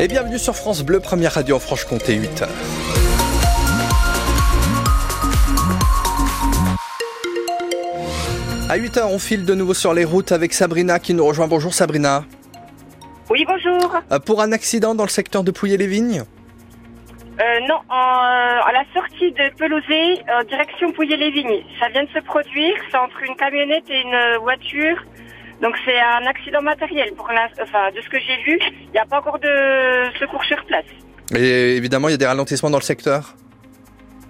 Et bienvenue sur France Bleu, première radio en Franche-Comté, 8h. À 8h, on file de nouveau sur les routes avec Sabrina qui nous rejoint. Bonjour Sabrina. Oui, bonjour. Euh, Pour un accident dans le secteur de Pouilly-les-Vignes? Euh, non, en, à la sortie de Pelosé, en direction Pouilly-les-Vignes. Ça vient de se produire, c'est entre une camionnette et une voiture. Donc c'est un accident matériel. Pour enfin, de ce que j'ai vu, il n'y a pas encore de secours sur place. Et évidemment, il y a des ralentissements dans le secteur?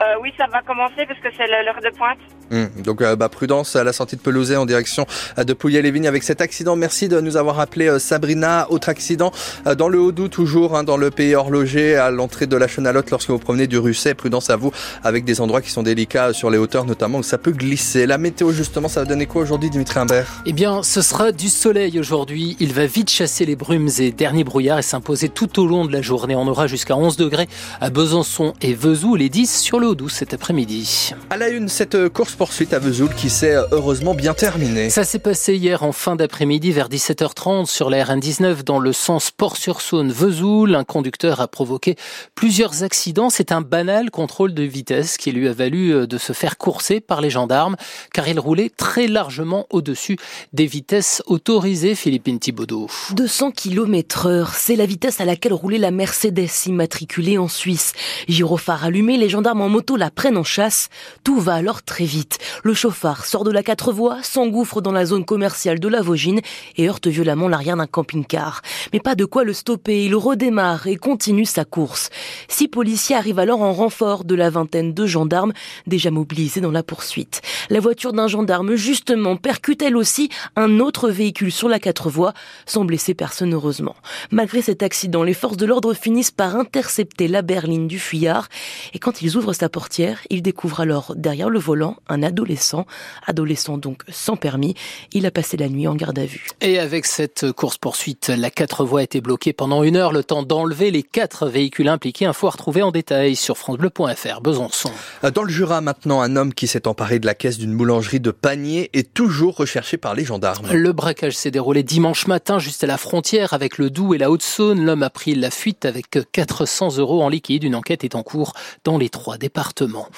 Euh, oui, ça va commencer parce que c'est l'heure de pointe. Hum, Donc euh, bah, prudence à la sortie de Pelouzet en direction euh, de Pouilly-les-Vignes avec cet accident. Merci de nous avoir appelé euh, Sabrina. Autre accident euh, dans le Haut-Doubs toujours, hein, dans le pays horloger à l'entrée de la Chenalotte lorsque vous promenez du Russet. Prudence à vous avec des endroits qui sont délicats sur les hauteurs notamment où ça peut glisser. La météo justement, ça va donner quoi aujourd'hui Dimitri Imbert? Eh bien, ce sera du soleil aujourd'hui. Il va vite chasser les brumes et derniers brouillards et s'imposer tout au long de la journée. On aura jusqu'à 11 degrés à Besançon et Vesoul et 10 sur le Haut-Doubs cet après-midi. À la une, cette euh, course-poursuite à Vesoul qui s'est euh, heureusement bien terminée. Ça s'est passé hier en fin d'après-midi vers 17h30 sur la RN19 dans le sens Port-sur-Saône-Vesoul. Un conducteur a provoqué plusieurs accidents. C'est un banal contrôle de vitesse qui lui a valu euh, de se faire courser par les gendarmes car il roulait très largement au-dessus des vitesses autorisées, Philippine Thibaudot. 200 km heure, c'est la vitesse à laquelle roulait la Mercedes immatriculée en Suisse. Gyrophare allumé, les gendarmes en moto la prennent en chasse. Tout va alors très vite. Le chauffard sort de la quatre voies, s'engouffre dans la zone commerciale de la Vaugine et heurte violemment l'arrière d'un camping-car. Mais pas de quoi le stopper, il redémarre et continue sa course. Six policiers arrivent alors en renfort de la vingtaine de gendarmes déjà mobilisés dans la poursuite. La voiture d'un gendarme justement percute elle aussi un autre véhicule sur la quatre voies sans blesser personne heureusement. Malgré cet accident, les forces de l'ordre finissent par intercepter la berline du fuyard et quand ils ouvrent sa portière, ils découvrent alors derrière le volant un adolescent, adolescent donc sans permis. Il a passé la nuit en garde à vue. Et avec cette course-poursuite, la quatre voies a été bloquée pendant une heure, le temps d'enlever les quatre véhicules impliqués. Info à retrouver en détail sur francebleu.fr. Besançon. Euh, Dans le Jura maintenant, un homme qui s'est emparé de la caisse d'une boulangerie de panier est toujours recherché par les gendarmes. Le braquage s'est déroulé dimanche matin, juste à la frontière avec le Doubs et la Haute-Saône. L'homme a pris la fuite avec 400 euros en liquide. Une enquête est en cours dans les trois départements.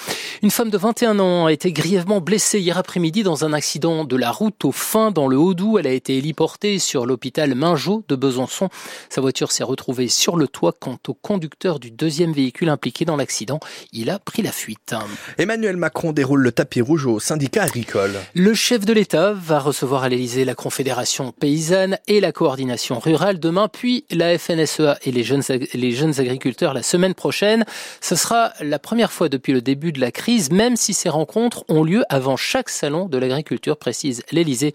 Une femme de 21 ans a été grièvement blessée hier après-midi dans un accident de la route au Fin dans le Haut-Doubs. Elle a été héliportée sur l'hôpital Mingeot de Besançon. Sa voiture s'est retrouvée sur le toit. Quant au conducteur du deuxième véhicule impliqué dans l'accident, il a pris la fuite. Emmanuel Macron déroule le tapis rouge au syndicat agricole. Le chef de l'État va recevoir à l'Élysée la Confédération paysanne et la coordination rurale demain, puis la FNSEA et les jeunes, les jeunes agriculteurs la semaine prochaine. Ce sera la première fois depuis le début de la crise, même si ces rencontres ont lieu avant chaque salon de l'agriculture, précise l'Élysée.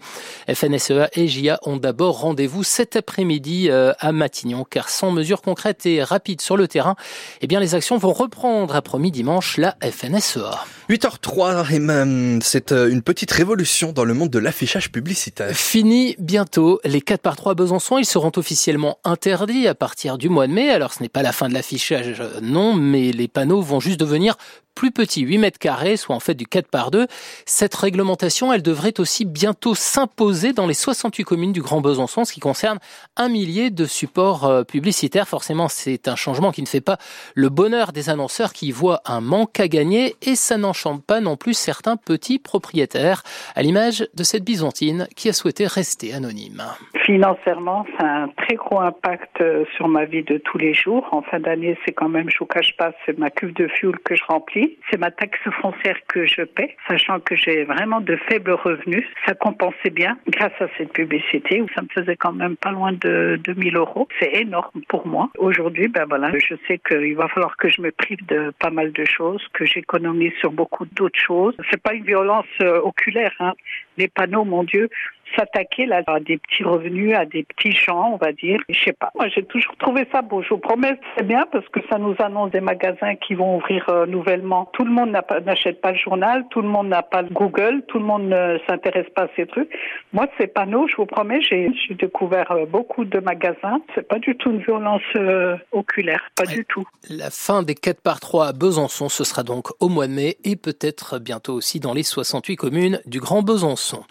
FNSEA et JA ont d'abord rendez-vous cet après-midi euh, à Matignon, car sans mesures concrètes et rapides sur le terrain, eh bien les actions vont reprendre, a promis dimanche la FNSEA. 8h03 et même c'est euh, une petite révolution dans le monde de l'affichage publicitaire. Fini bientôt. Les 4 par 3 à Besançon, ils seront officiellement interdits à partir du mois de mai. Alors ce n'est pas la fin de l'affichage, euh, non, mais les panneaux vont juste devenir plus petits, 8 mètres carrés, soit en fait du 4 par 2. Cette réglementation, elle devrait aussi bientôt s'imposer dans les 68 communes du Grand Besançon, ce qui concerne un millier de supports euh, publicitaires. Forcément, c'est un changement qui ne fait pas le bonheur des annonceurs qui voient un manque à gagner et ça n'enchante pas non plus certains petits propriétaires, à l'image de cette Byzantine qui a souhaité rester anonyme. Financièrement, ça a un très gros impact euh, sur ma vie de tous les jours. En fin d'année, c'est quand même, je vous cache pas, c'est ma cuve de fuel que je remplis. C'est ma taxe foncière que je paie, sachant que j'ai vraiment de faibles revenus. Ça compensait bien grâce à cette publicité. Ça me faisait quand même pas loin de 2000 euros. C'est énorme pour moi. Aujourd'hui, ben voilà, je sais qu'il va falloir que je me prive de pas mal de choses, que j'économise sur beaucoup d'autres choses. C'est pas une violence euh, oculaire, hein. Les panneaux, mon Dieu, s'attaquer là à des petits revenus, à des petits gens, on va dire. Je sais pas. Moi, j'ai toujours trouvé ça beau. Je vous promets, c'est bien parce que ça nous annonce des magasins qui vont ouvrir euh, nouvellement. Tout le monde pas- n'achète pas le journal, tout le monde n'a pas le Google, tout le monde ne s'intéresse pas à ces trucs. Moi, ces panneaux, je vous promets, j'ai j'ai découvert euh, beaucoup de magasins. C'est pas du tout une violence euh, oculaire, pas Ouais. du tout. La fin des 4 par 3 à Besançon, ce sera donc au mois de mai et peut-être bientôt aussi dans les 68 communes du Grand Besançon.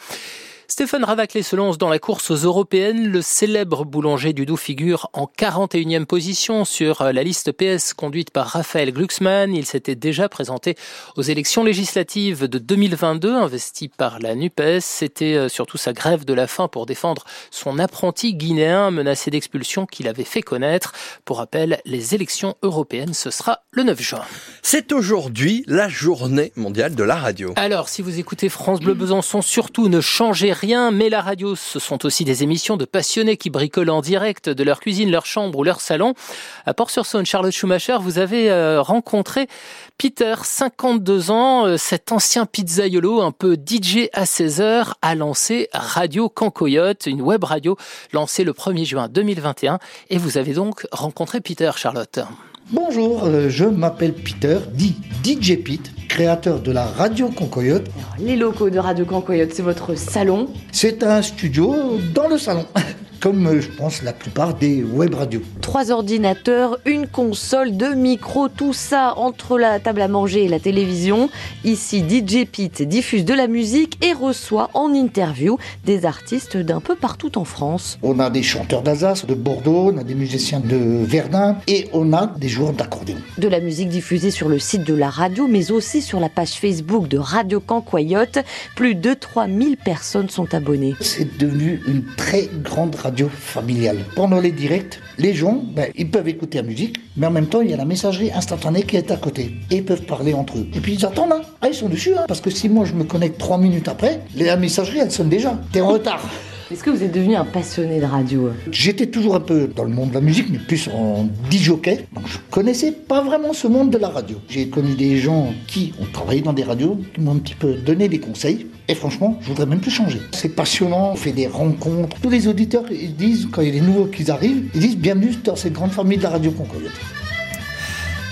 Stéphane Ravaclé se lance dans la course aux européennes. Le célèbre boulanger du Doubs figure en 41e position sur la liste PS conduite par Raphaël Glucksmann. Il s'était déjà présenté aux élections législatives de 2022, investi par la NUPES. C'était euh, surtout sa grève de la faim pour défendre son apprenti guinéen menacé d'expulsion qu'il avait fait connaître. Pour rappel, les élections européennes, ce sera le 9 juin. C'est aujourd'hui la journée mondiale de la radio. Alors, si vous écoutez France Bleu Besançon, surtout ne changez rien, mais la radio, ce sont aussi des émissions de passionnés qui bricolent en direct de leur cuisine, leur chambre ou leur salon. À Port-sur-Saône, Charlotte Schumacher, vous avez euh, rencontré Peter, 52 ans, euh, cet ancien pizzaiolo, un peu DJ à 16 heures, a lancé Radio Cancoyote, une web radio lancée le 1er juin 2021. Et vous avez donc rencontré Peter, Charlotte. Bonjour, euh, je m'appelle Peter, dit DJ Pete, créateur de la Radio Concoyote. les locaux de Radio Concoyote, c'est votre salon C'est un studio dans le salon. comme euh, je pense la plupart des web radios. Trois ordinateurs, une console, deux micros, tout ça entre la table à manger et la télévision. Ici, DJ Pete diffuse de la musique et reçoit en interview des artistes d'un peu partout en France. On a des chanteurs d'Alsace, de Bordeaux, on a des musiciens de Verdun et on a des joueurs d'accordéon. De la musique diffusée sur le site de la radio, mais aussi sur la page Facebook de Radio Cancoyote. Plus de 3000 personnes sont abonnées. C'est devenu une très grande radio familiale. Pendant les directs, les gens, ben, ils peuvent écouter la musique, mais en même temps, il y a la messagerie instantanée qui est à côté. Et ils peuvent parler entre eux. Et puis ils attendent, hein. ah, ils sont dessus, hein. parce que si moi je me connecte trois minutes après, la messagerie, elle sonne déjà. T'es en retard. Est-ce que vous êtes devenu un passionné de radio J'étais toujours un peu dans le monde de la musique, mais plus en disjockey. Donc je connaissais pas vraiment ce monde de la radio. J'ai connu des gens qui ont travaillé dans des radios, qui m'ont un petit peu donné des conseils. Et franchement, je voudrais même plus changer. C'est passionnant, on fait des rencontres. Tous les auditeurs, disent, quand il y a des nouveaux qui arrivent, ils disent bienvenue dans cette grande famille de la radio Concoyote.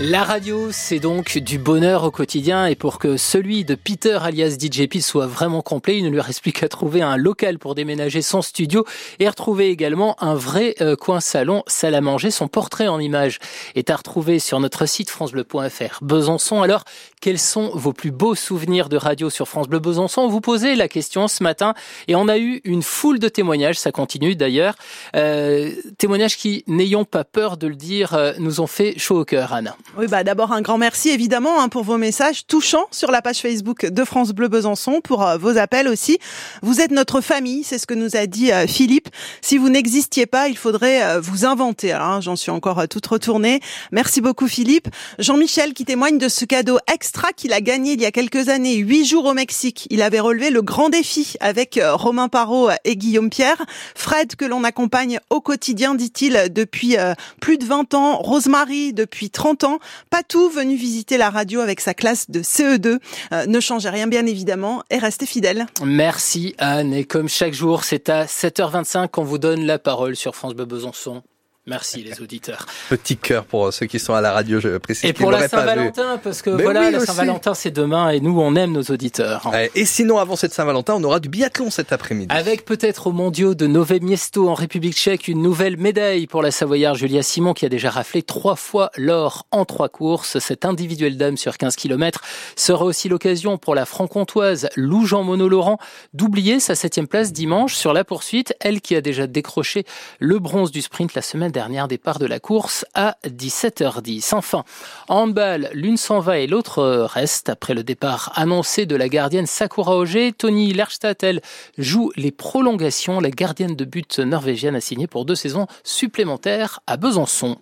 La radio, c'est donc du bonheur au quotidien et pour que celui de Peter alias DJ Pete soit vraiment complet, il ne lui reste plus qu'à trouver un local pour déménager son studio et retrouver également un vrai euh, coin salon, salle à manger. Son portrait en image est à retrouver sur notre site francebleu.fr. Besançon, alors, quels sont vos plus beaux souvenirs de radio sur France Bleu Besançon? On vous posait la question ce matin et on a eu une foule de témoignages, ça continue d'ailleurs. Euh, témoignages qui, n'ayons pas peur de le dire, euh, nous ont fait chaud au cœur, Anne. Oui, bah d'abord un grand merci évidemment hein, pour vos messages touchants sur la page Facebook de France Bleu Besançon, pour euh, vos appels aussi. Vous êtes notre famille, c'est ce que nous a dit euh, Philippe. Si vous n'existiez pas, il faudrait euh, vous inventer. Hein, j'en suis encore toute retournée. Merci beaucoup Philippe. Jean-Michel qui témoigne de ce cadeau extra qu'il a gagné il y a quelques années, huit jours au Mexique. Il avait relevé le grand défi avec Romain Parot et Guillaume Pierre. Fred que l'on accompagne au quotidien, dit-il, depuis plus de 20 ans. Rosemary depuis 30 ans. Patou, venu visiter la radio avec sa classe de CE2. Euh, ne changez rien, bien évidemment, et restez fidèles. Merci Anne. Et comme chaque jour, c'est à 7h25 qu'on vous donne la parole sur France Bleu Besançon. Merci les auditeurs. Petit cœur pour ceux qui sont à la radio, je précise. Et pour la Saint-Valentin, parce que voilà, la Saint-Valentin c'est demain et nous on aime nos auditeurs. Et sinon, avant cette Saint-Valentin, on aura du biathlon cet après-midi. Avec peut-être au mondiaux de Nové Miesto en République tchèque une nouvelle médaille pour la Savoyarde Julia Simon qui a déjà raflé trois fois l'or en trois courses. Cette individuelle dame sur 15 km sera aussi l'occasion pour la franc-comtoise Lou Jean Monod Laurent d'oublier sa septième place dimanche sur la poursuite. Elle qui a déjà décroché le bronze du sprint la semaine dernière dernier départ de la course à 17h10. Enfin, en handball, l'une s'en va et l'autre reste. Après le départ annoncé de la gardienne Sakura Oje, Tony Lerstadt, elle, joue les prolongations. La gardienne de but norvégienne a signé pour deux saisons supplémentaires à Besançon.